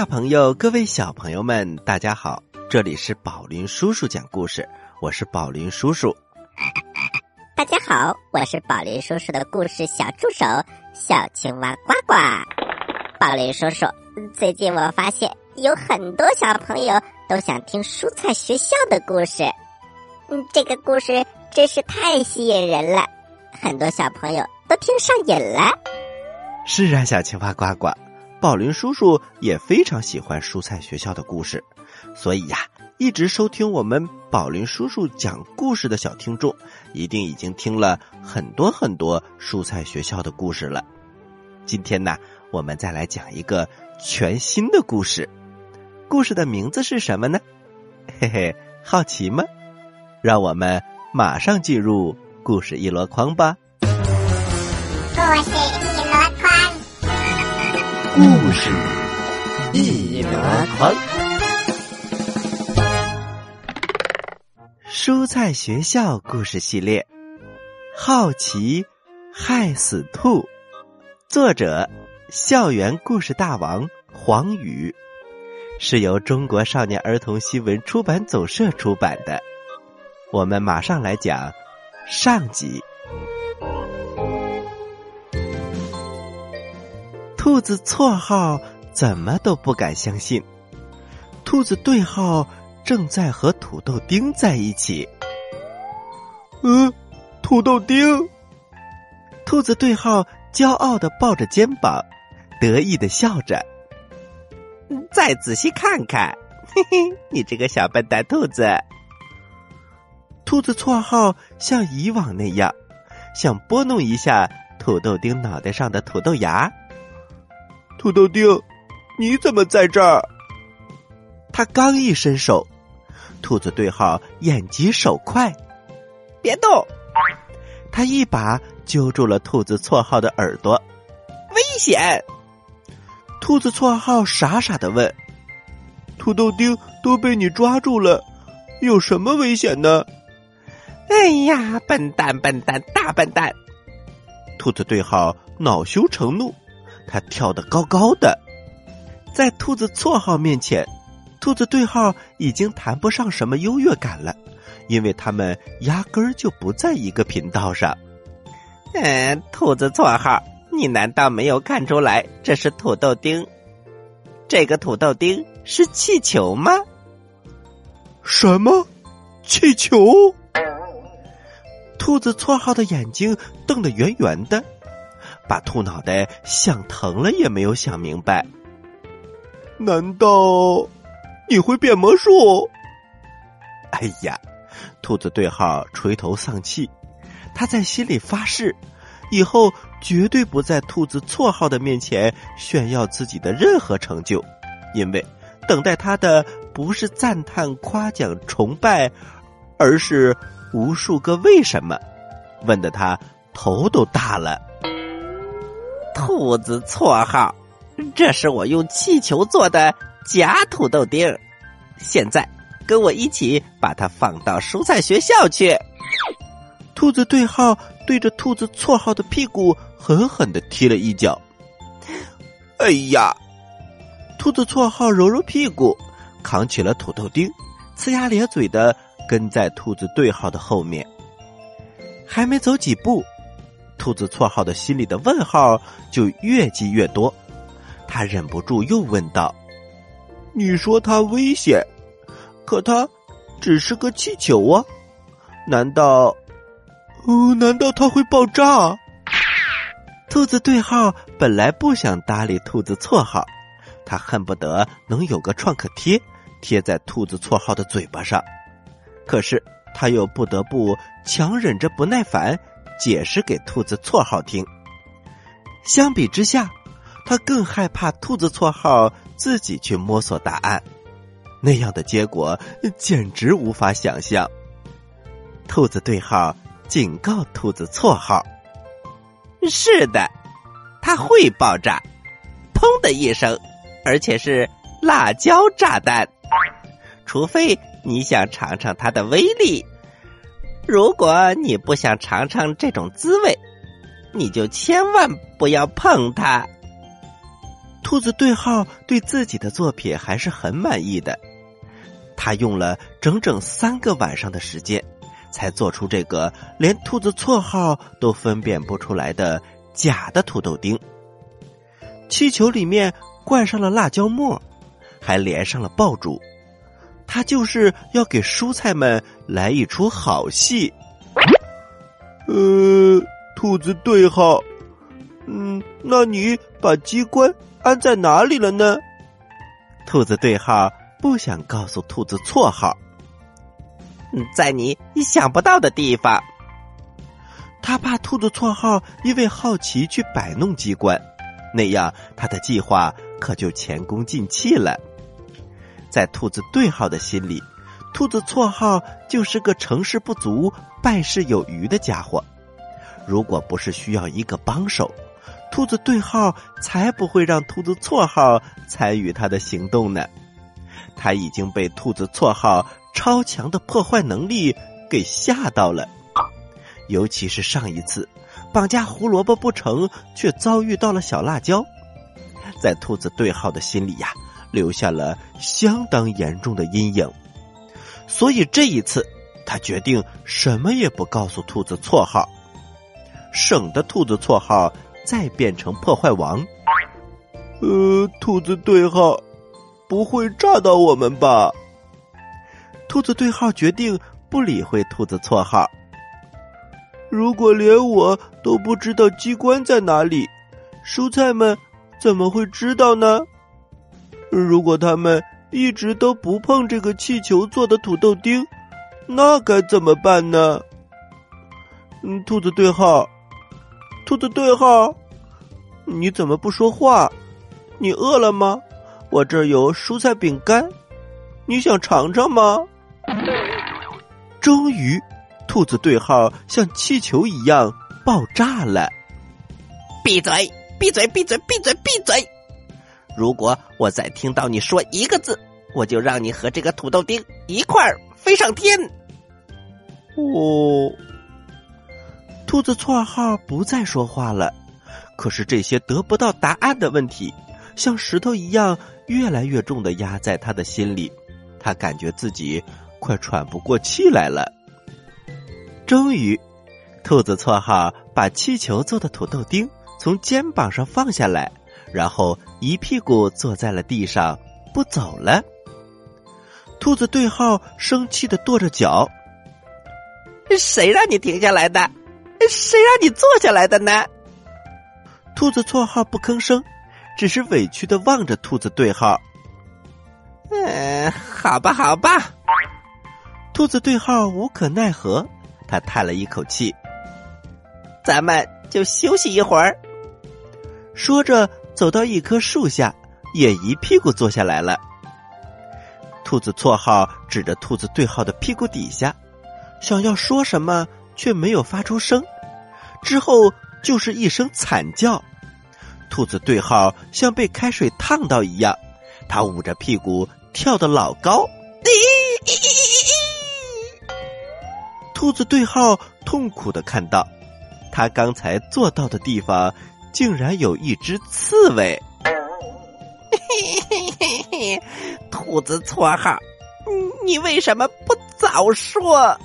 大朋友，各位小朋友们，大家好！这里是宝林叔叔讲故事，我是宝林叔叔。大家好，我是宝林叔叔的故事小助手小青蛙呱呱。宝林叔叔，最近我发现有很多小朋友都想听蔬菜学校的故事，嗯，这个故事真是太吸引人了，很多小朋友都听上瘾了。是啊，小青蛙呱呱。宝林叔叔也非常喜欢蔬菜学校的故事，所以呀，一直收听我们宝林叔叔讲故事的小听众，一定已经听了很多很多蔬菜学校的故事了。今天呢，我们再来讲一个全新的故事，故事的名字是什么呢？嘿嘿，好奇吗？让我们马上进入故事一箩筐吧。故事。故事一箩筐，蔬菜学校故事系列，好奇害死兔，作者校园故事大王黄宇，是由中国少年儿童新闻出版总社出版的。我们马上来讲上集。兔子错号怎么都不敢相信，兔子对号正在和土豆丁在一起。嗯，土豆丁。兔子对号骄傲的抱着肩膀，得意的笑着。再仔细看看，嘿嘿，你这个小笨蛋兔子。兔子绰号像以往那样，想拨弄一下土豆丁脑袋上的土豆芽。土豆丁，你怎么在这儿？他刚一伸手，兔子对号眼疾手快，别动！他一把揪住了兔子绰号的耳朵，危险！兔子绰号傻傻的问：“土豆丁都被你抓住了，有什么危险呢？”哎呀，笨蛋，笨蛋，大笨蛋！兔子对号恼羞成怒。他跳得高高的，在兔子绰号面前，兔子对号已经谈不上什么优越感了，因为他们压根儿就不在一个频道上。嗯，兔子绰号，你难道没有看出来这是土豆丁？这个土豆丁是气球吗？什么？气球？兔子绰号的眼睛瞪得圆圆的。把兔脑袋想疼了，也没有想明白。难道你会变魔术？哎呀，兔子对号垂头丧气，他在心里发誓，以后绝对不在兔子绰号的面前炫耀自己的任何成就，因为等待他的不是赞叹、夸奖、崇拜，而是无数个为什么，问的他头都大了。兔子绰号，这是我用气球做的假土豆丁。现在跟我一起把它放到蔬菜学校去。兔子对号对着兔子绰号的屁股狠狠的踢了一脚。哎呀！兔子绰号揉揉屁股，扛起了土豆丁，呲牙咧嘴的跟在兔子对号的后面。还没走几步。兔子绰号的心里的问号就越积越多，他忍不住又问道：“你说它危险，可它只是个气球啊？难道……哦，难道它会爆炸？”兔子对号本来不想搭理兔子绰号，他恨不得能有个创可贴贴在兔子绰号的嘴巴上，可是他又不得不强忍着不耐烦。解释给兔子绰号听。相比之下，他更害怕兔子绰号自己去摸索答案，那样的结果简直无法想象。兔子对号警告兔子绰号：“是的，它会爆炸，砰的一声，而且是辣椒炸弹。除非你想尝尝它的威力。”如果你不想尝尝这种滋味，你就千万不要碰它。兔子对号对自己的作品还是很满意的，他用了整整三个晚上的时间，才做出这个连兔子绰号都分辨不出来的假的土豆丁。气球里面灌上了辣椒末，还连上了爆竹，他就是要给蔬菜们来一出好戏。呃，兔子对号，嗯，那你把机关？安在哪里了呢？兔子对号不想告诉兔子错号，在你意想不到的地方。他怕兔子错号因为好奇去摆弄机关，那样他的计划可就前功尽弃了。在兔子对号的心里，兔子绰号就是个成事不足败事有余的家伙。如果不是需要一个帮手。兔子对号才不会让兔子绰号参与他的行动呢。他已经被兔子绰号超强的破坏能力给吓到了，尤其是上一次绑架胡萝卜不成，却遭遇到了小辣椒，在兔子对号的心里呀，留下了相当严重的阴影。所以这一次，他决定什么也不告诉兔子绰号，省得兔子绰号。再变成破坏王，呃，兔子对号不会炸到我们吧？兔子对号决定不理会兔子绰号。如果连我都不知道机关在哪里，蔬菜们怎么会知道呢？如果他们一直都不碰这个气球做的土豆丁，那该怎么办呢？嗯，兔子对号。兔子对号，你怎么不说话？你饿了吗？我这有蔬菜饼干，你想尝尝吗？终于，兔子对号像气球一样爆炸了！闭嘴！闭嘴！闭嘴！闭嘴！闭嘴！如果我再听到你说一个字，我就让你和这个土豆丁一块儿飞上天！哦。兔子绰号不再说话了，可是这些得不到答案的问题，像石头一样越来越重的压在他的心里，他感觉自己快喘不过气来了。终于，兔子绰号把气球做的土豆丁从肩膀上放下来，然后一屁股坐在了地上，不走了。兔子对号生气的跺着脚：“谁让你停下来的？”谁让你坐下来的呢？兔子绰号不吭声，只是委屈的望着兔子对号。嗯，好吧，好吧。兔子对号无可奈何，他叹了一口气。咱们就休息一会儿。说着，走到一棵树下，也一屁股坐下来了。兔子绰号指着兔子对号的屁股底下，想要说什么。却没有发出声，之后就是一声惨叫。兔子对号像被开水烫到一样，他捂着屁股跳得老高。兔子对号痛苦的看到，他刚才坐到的地方竟然有一只刺猬。兔子绰号，你为什么不早说？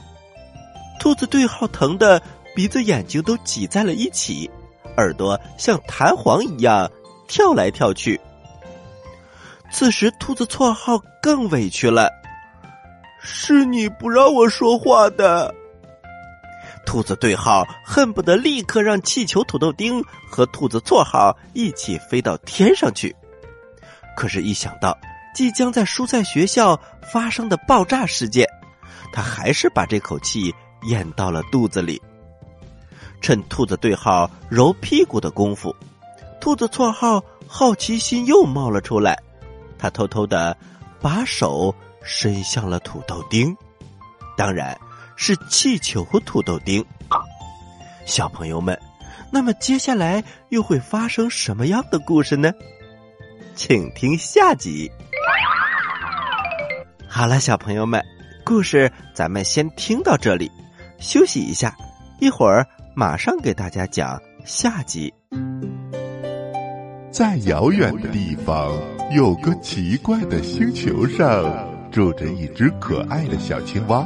兔子对号疼的鼻子眼睛都挤在了一起，耳朵像弹簧一样跳来跳去。此时，兔子绰号更委屈了：“是你不让我说话的。”兔子对号恨不得立刻让气球土豆丁和兔子绰号一起飞到天上去，可是，一想到即将在蔬菜学校发生的爆炸事件，他还是把这口气。咽到了肚子里。趁兔子对号揉屁股的功夫，兔子绰号好奇心又冒了出来。他偷偷的把手伸向了土豆丁，当然是气球和土豆丁。小朋友们，那么接下来又会发生什么样的故事呢？请听下集。好了，小朋友们，故事咱们先听到这里。休息一下，一会儿马上给大家讲下集。在遥远的地方，有个奇怪的星球上，住着一只可爱的小青蛙。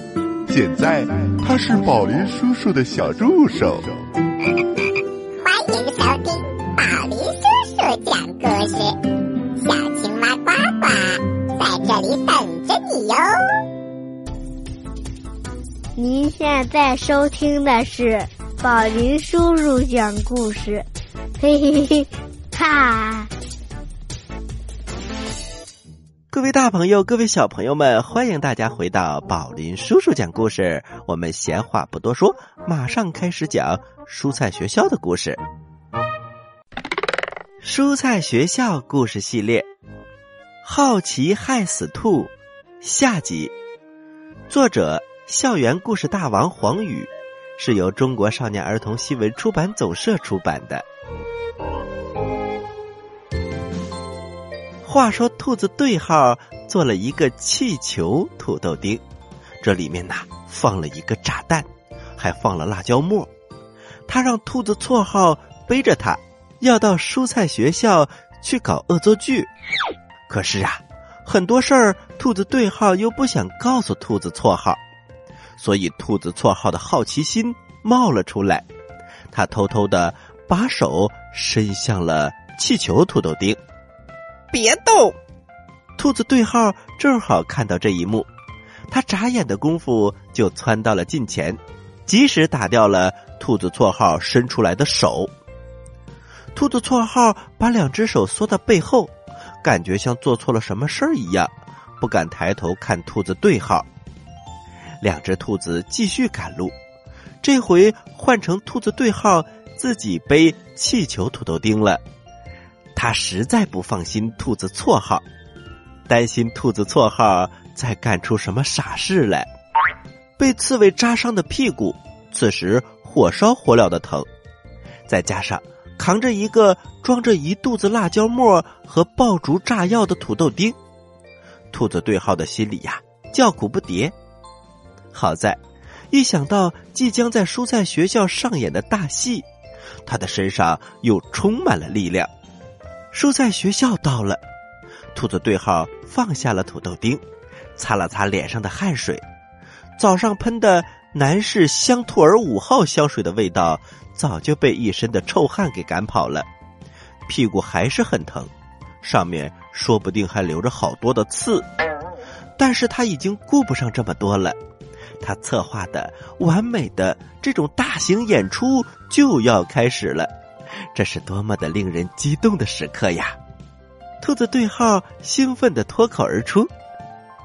现在他是宝林叔叔的小助手。欢迎收听宝林叔叔讲故事，小青蛙呱呱在这里等着你哟。您现在收听的是宝林叔叔讲故事，嘿嘿嘿，哈！各位大朋友，各位小朋友们，欢迎大家回到宝林叔叔讲故事。我们闲话不多说，马上开始讲蔬菜学校的故事。蔬菜学校故事系列，《好奇害死兔》下集，作者校园故事大王黄宇，是由中国少年儿童新闻出版总社出版的。话说，兔子对号做了一个气球土豆丁，这里面呐放了一个炸弹，还放了辣椒末。他让兔子绰号背着他，要到蔬菜学校去搞恶作剧。可是啊，很多事儿兔子对号又不想告诉兔子绰号，所以兔子绰号的好奇心冒了出来。他偷偷的把手伸向了气球土豆丁。别动！兔子对号正好看到这一幕，他眨眼的功夫就窜到了近前，及时打掉了兔子绰号伸出来的手。兔子绰号把两只手缩到背后，感觉像做错了什么事儿一样，不敢抬头看兔子对号。两只兔子继续赶路，这回换成兔子对号自己背气球土豆丁了。他实在不放心兔子绰号，担心兔子绰号再干出什么傻事来。被刺猬扎伤的屁股，此时火烧火燎的疼，再加上扛着一个装着一肚子辣椒末和爆竹炸药的土豆丁，兔子对号的心里呀叫苦不迭。好在，一想到即将在蔬菜学校上演的大戏，他的身上又充满了力量。蔬菜学校到了，兔子对号放下了土豆丁，擦了擦脸上的汗水。早上喷的男士香兔儿五号香水的味道早就被一身的臭汗给赶跑了，屁股还是很疼，上面说不定还留着好多的刺。但是他已经顾不上这么多了，他策划的完美的这种大型演出就要开始了。这是多么的令人激动的时刻呀！兔子对号兴奋的脱口而出：“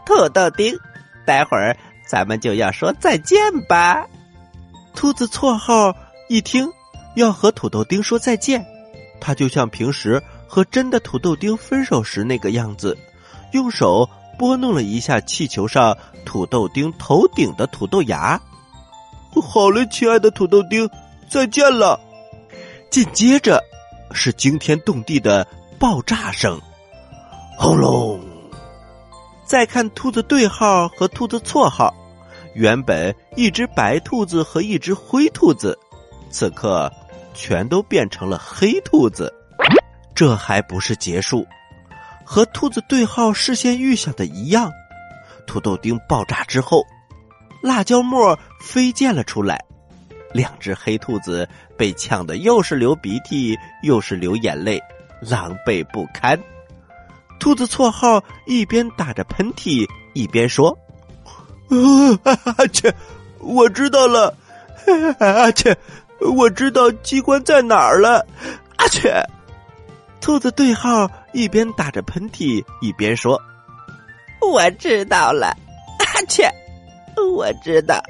土豆丁，待会儿咱们就要说再见吧。”兔子绰号一听要和土豆丁说再见，他就像平时和真的土豆丁分手时那个样子，用手拨弄了一下气球上土豆丁头顶的土豆芽。“好嘞，亲爱的土豆丁，再见了。”紧接着，是惊天动地的爆炸声，轰隆！再看兔子对号和兔子错号，原本一只白兔子和一只灰兔子，此刻全都变成了黑兔子。这还不是结束，和兔子对号事先预想的一样，土豆丁爆炸之后，辣椒末飞溅了出来。两只黑兔子被呛得又是流鼻涕又是流眼泪，狼狈不堪。兔子绰号一边打着喷嚏一边说：“啊切，我知道了，啊切，我知道机关在哪儿了，啊切。”兔子对号一边打着喷嚏一边说：“我知道了，啊切，我知道。”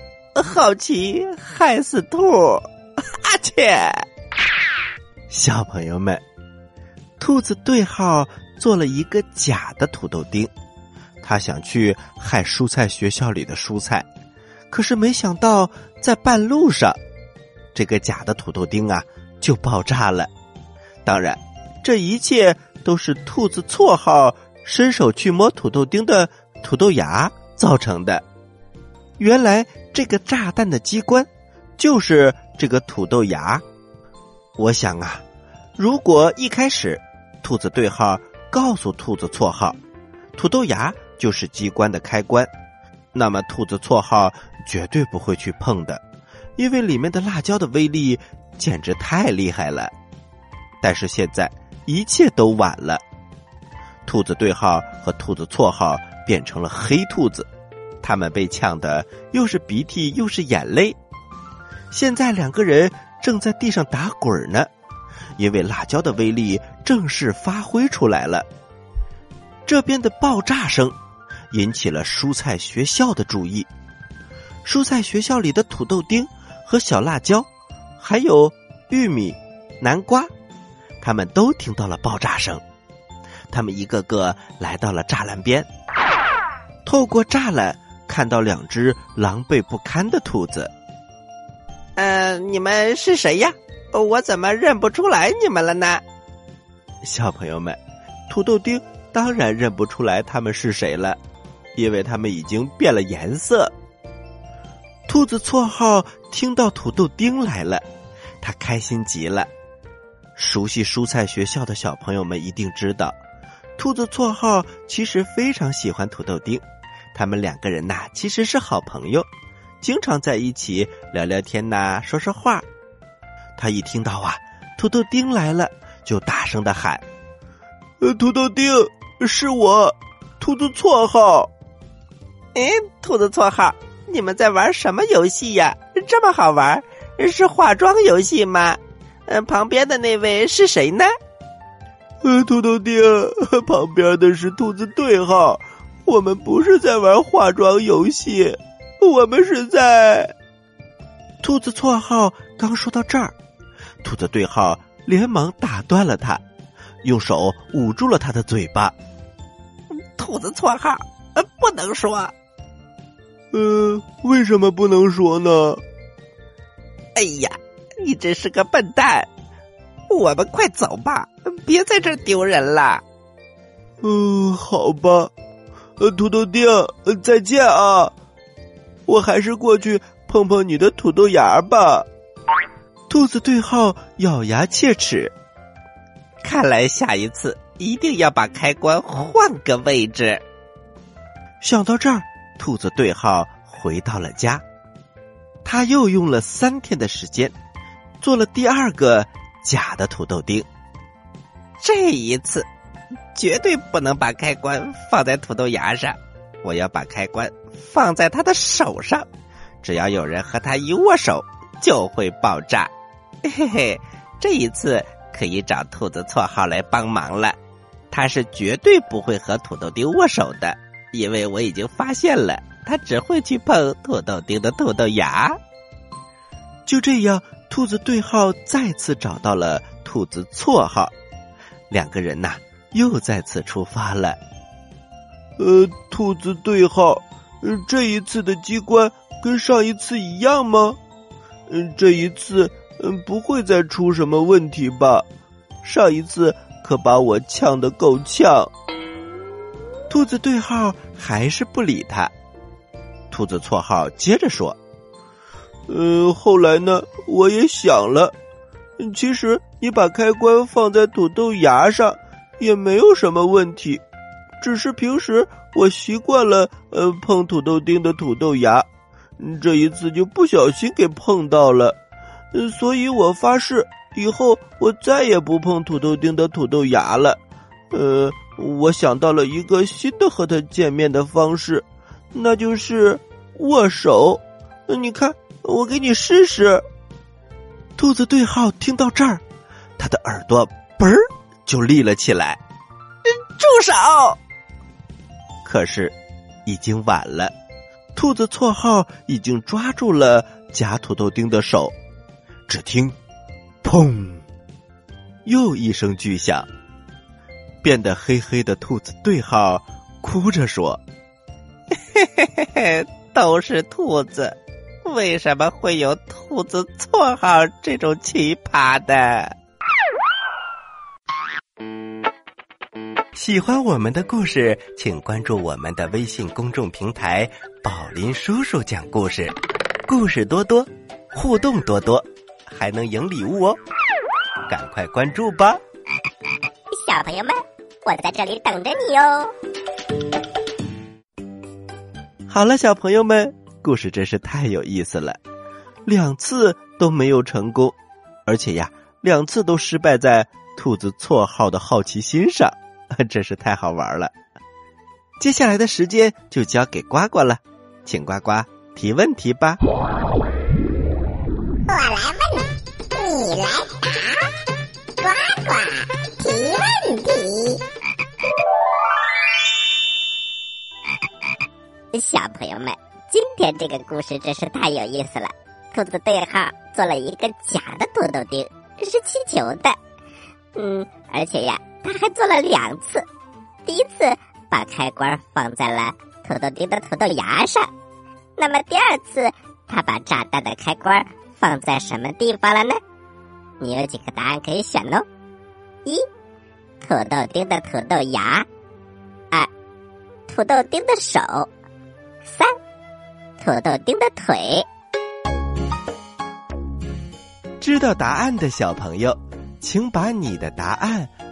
好奇害死兔，切！小朋友们，兔子对号做了一个假的土豆丁，他想去害蔬菜学校里的蔬菜，可是没想到在半路上，这个假的土豆丁啊就爆炸了。当然，这一切都是兔子绰号伸手去摸土豆丁的土豆芽造成的。原来这个炸弹的机关就是这个土豆芽。我想啊，如果一开始兔子对号告诉兔子错号，土豆芽就是机关的开关，那么兔子错号绝对不会去碰的，因为里面的辣椒的威力简直太厉害了。但是现在一切都晚了，兔子对号和兔子错号变成了黑兔子，他们被呛的又是鼻涕又是眼泪。现在两个人。正在地上打滚呢，因为辣椒的威力正式发挥出来了。这边的爆炸声引起了蔬菜学校的注意。蔬菜学校里的土豆丁和小辣椒，还有玉米、南瓜，他们都听到了爆炸声。他们一个个来到了栅栏边，透过栅栏看到两只狼狈不堪的兔子。嗯，你们是谁呀？我怎么认不出来你们了呢？小朋友们，土豆丁当然认不出来他们是谁了，因为他们已经变了颜色。兔子绰号听到土豆丁来了，他开心极了。熟悉蔬菜学校的小朋友们一定知道，兔子绰号其实非常喜欢土豆丁，他们两个人呐其实是好朋友。经常在一起聊聊天呐，说说话。他一听到啊，土豆丁来了，就大声的喊：“呃，土豆丁，是我，兔子绰号。”哎，兔子绰号，你们在玩什么游戏呀？这么好玩？是化妆游戏吗？嗯，旁边的那位是谁呢？呃，土豆丁，旁边的是兔子对号。我们不是在玩化妆游戏。我们是在。兔子绰号刚说到这儿，兔子对号连忙打断了他，用手捂住了他的嘴巴。兔子绰号，呃，不能说。呃，为什么不能说呢？哎呀，你真是个笨蛋！我们快走吧，别在这儿丢人了。嗯，好吧。呃，土豆丁，再见啊。我还是过去碰碰你的土豆芽吧。兔子对号咬牙切齿，看来下一次一定要把开关换个位置。想到这儿，兔子对号回到了家。他又用了三天的时间，做了第二个假的土豆丁。这一次，绝对不能把开关放在土豆芽上。我要把开关放在他的手上，只要有人和他一握手，就会爆炸。嘿嘿，这一次可以找兔子绰号来帮忙了。他是绝对不会和土豆丁握手的，因为我已经发现了，他只会去碰土豆丁的土豆芽。就这样，兔子对号再次找到了兔子绰号，两个人呐，又再次出发了。呃，兔子对号，这一次的机关跟上一次一样吗？嗯，这一次嗯不会再出什么问题吧？上一次可把我呛得够呛。兔子对号还是不理他。兔子错号接着说：“呃，后来呢，我也想了，其实你把开关放在土豆芽上也没有什么问题。”只是平时我习惯了呃碰土豆丁的土豆芽，这一次就不小心给碰到了，所以我发誓以后我再也不碰土豆丁的土豆芽了。呃，我想到了一个新的和他见面的方式，那就是握手。你看，我给你试试。兔子对号听到这儿，他的耳朵嘣儿就立了起来。住手！可是，已经晚了。兔子绰号已经抓住了假土豆丁的手。只听“砰”，又一声巨响，变得黑黑的兔子对号哭着说：“嘿嘿嘿嘿，都是兔子，为什么会有兔子绰号这种奇葩的？”喜欢我们的故事，请关注我们的微信公众平台“宝林叔叔讲故事”，故事多多，互动多多，还能赢礼物哦！赶快关注吧，小朋友们，我在这里等着你哟。好了，小朋友们，故事真是太有意思了，两次都没有成功，而且呀，两次都失败在兔子绰号的好奇心上。真是太好玩了！接下来的时间就交给呱呱了，请呱呱提问题吧。我来问，你来答，呱呱提问题。小朋友们，今天这个故事真是太有意思了。兔子对号做了一个假的土豆丁，是气球的。嗯，而且呀。他还做了两次，第一次把开关放在了土豆丁的土豆芽上，那么第二次他把炸弹的开关放在什么地方了呢？你有几个答案可以选哦：一、土豆丁的土豆芽；二、土豆丁的手；三、土豆丁的腿。知道答案的小朋友，请把你的答案。